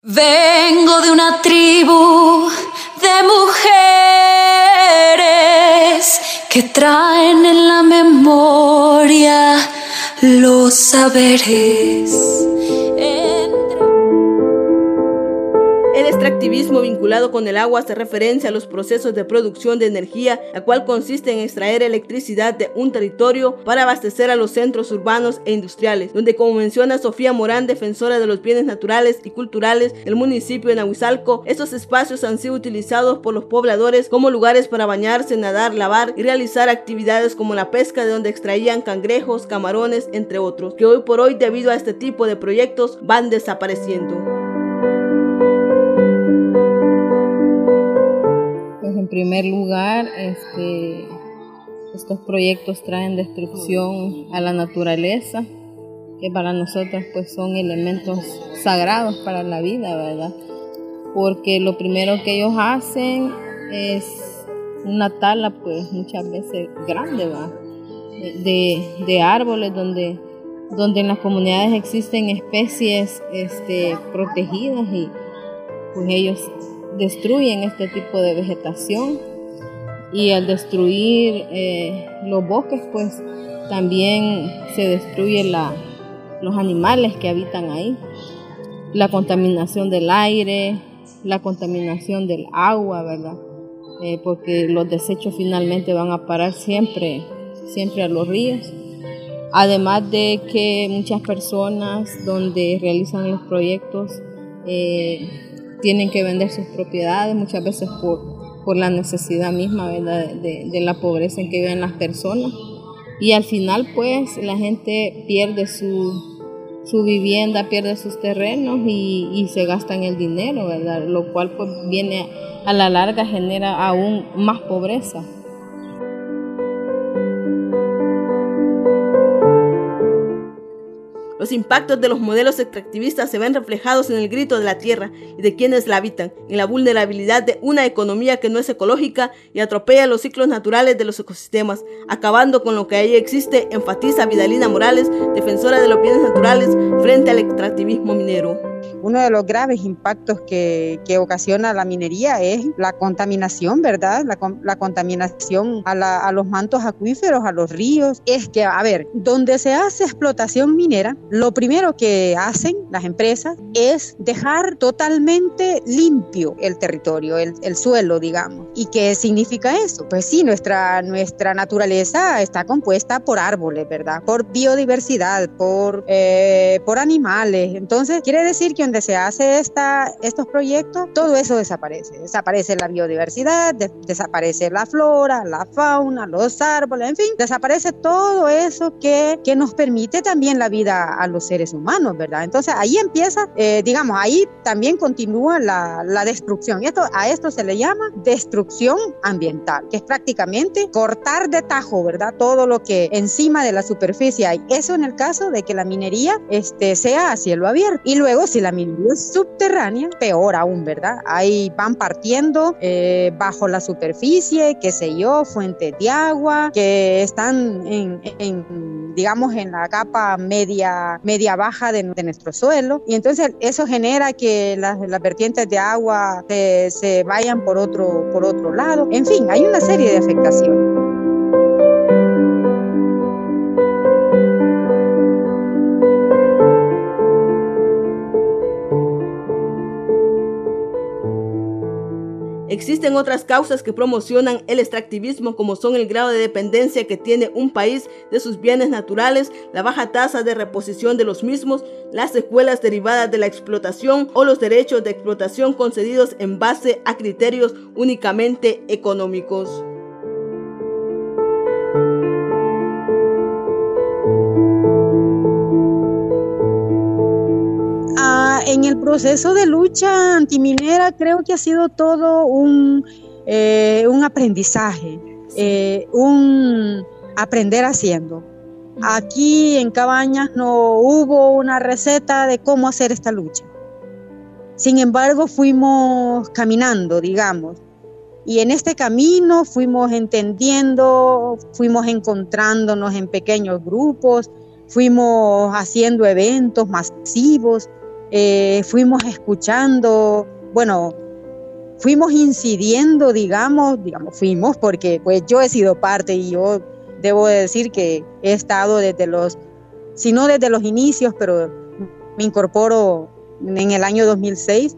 Vengo de una tribu de mujeres que traen en la memoria los saberes. Extractivismo vinculado con el agua hace referencia a los procesos de producción de energía, la cual consiste en extraer electricidad de un territorio para abastecer a los centros urbanos e industriales, donde como menciona Sofía Morán, defensora de los bienes naturales y culturales del municipio de Nahuizalco, estos espacios han sido utilizados por los pobladores como lugares para bañarse, nadar, lavar y realizar actividades como la pesca de donde extraían cangrejos, camarones, entre otros, que hoy por hoy debido a este tipo de proyectos van desapareciendo. Primer lugar, este, estos proyectos traen destrucción a la naturaleza, que para nosotros pues son elementos sagrados para la vida, ¿verdad? Porque lo primero que ellos hacen es una tala pues muchas veces grande, ¿va? De, de árboles donde, donde en las comunidades existen especies este, protegidas y pues ellos destruyen este tipo de vegetación y al destruir eh, los bosques pues también se destruye la, los animales que habitan ahí, la contaminación del aire, la contaminación del agua, ¿verdad? Eh, porque los desechos finalmente van a parar siempre, siempre a los ríos. Además de que muchas personas donde realizan los proyectos eh, tienen que vender sus propiedades, muchas veces por, por la necesidad misma De, de, la pobreza en que viven las personas. Y al final pues la gente pierde su, su vivienda, pierde sus terrenos y, y, se gastan el dinero, ¿verdad? Lo cual pues viene a la larga genera aún más pobreza. Los impactos de los modelos extractivistas se ven reflejados en el grito de la tierra y de quienes la habitan, en la vulnerabilidad de una economía que no es ecológica y atropella los ciclos naturales de los ecosistemas, acabando con lo que ahí existe, enfatiza Vidalina Morales, defensora de los bienes naturales frente al extractivismo minero. Uno de los graves impactos que, que ocasiona la minería es la contaminación, ¿verdad? La, la contaminación a, la, a, los mantos acuíferos, a los ríos. Es que, a ver, donde se hace explotación minera, lo primero que hacen las empresas es dejar totalmente limpio el territorio, el, el suelo, digamos. ¿Y qué significa eso? Pues sí, nuestra, nuestra naturaleza está compuesta por árboles, ¿verdad? Por biodiversidad, por, eh, por animales. Entonces, quiere decir que donde se hace esta, estos proyectos, todo eso desaparece. Desaparece la biodiversidad, desaparece la flora, la fauna, los árboles, en fin, desaparece todo eso que, que nos permite también la vida a los seres humanos, ¿verdad? Entonces ahí empieza, eh, digamos, ahí también continúa la, la destrucción. Esto, a esto se le llama destrucción ambiental, que es prácticamente cortar de tajo, ¿verdad? Todo lo que encima de la superficie hay. Eso en el caso de que la minería este, sea a cielo abierto. Y luego, si la subterránea, peor aún, ¿verdad? Ahí van partiendo eh, bajo la superficie, qué sé yo, fuentes de agua, que están en, en digamos, en la capa media, media baja de, de, nuestro suelo. Y entonces eso genera que las, las vertientes de agua se, se vayan por otro, por otro lado. En fin, hay una serie de afectaciones. Existen otras causas que promocionan el extractivismo como son el grado de dependencia que tiene un país de sus bienes naturales, la baja tasa de reposición de los mismos, las secuelas derivadas de la explotación o los derechos de explotación concedidos en base a criterios únicamente económicos. En el proceso de lucha antiminera creo que ha sido todo un, eh, un aprendizaje, eh, un aprender haciendo. Aquí en Cabañas no hubo una receta de cómo hacer esta lucha. Sin embargo, fuimos caminando, digamos. Y en este camino fuimos entendiendo, fuimos encontrándonos en pequeños grupos, fuimos haciendo eventos masivos eh, fuimos escuchando, bueno, fuimos incidiendo, digamos, digamos, fuimos porque pues yo he sido parte y yo debo decir que he estado desde los, si no desde los inicios, pero me incorporo en el año 2006,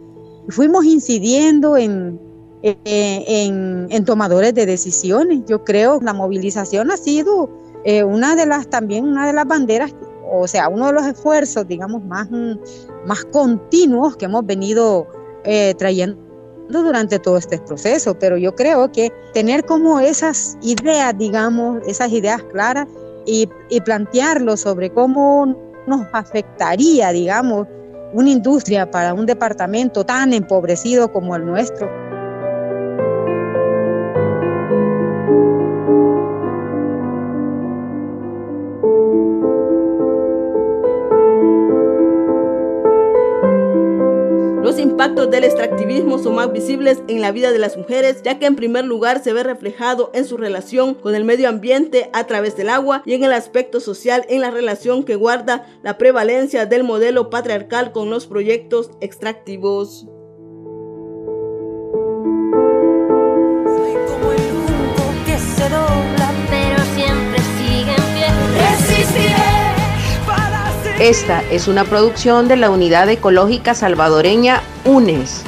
fuimos incidiendo en, en, tomadores de decisiones. Yo creo que la movilización ha sido eh, una de las, también una de las banderas, o sea, uno de los esfuerzos, digamos, más, más continuos que hemos venido eh, trayendo durante todo este proceso, pero yo creo que tener como esas ideas, digamos, esas ideas claras y, y plantearlo sobre cómo nos afectaría, digamos, una industria para un departamento tan empobrecido como el nuestro. Impactos del extractivismo son más visibles en la vida de las mujeres, ya que en primer lugar se ve reflejado en su relación con el medio ambiente a través del agua y en el aspecto social en la relación que guarda la prevalencia del modelo patriarcal con los proyectos extractivos. Esta es una producción de la Unidad Ecológica Salvadoreña UNES.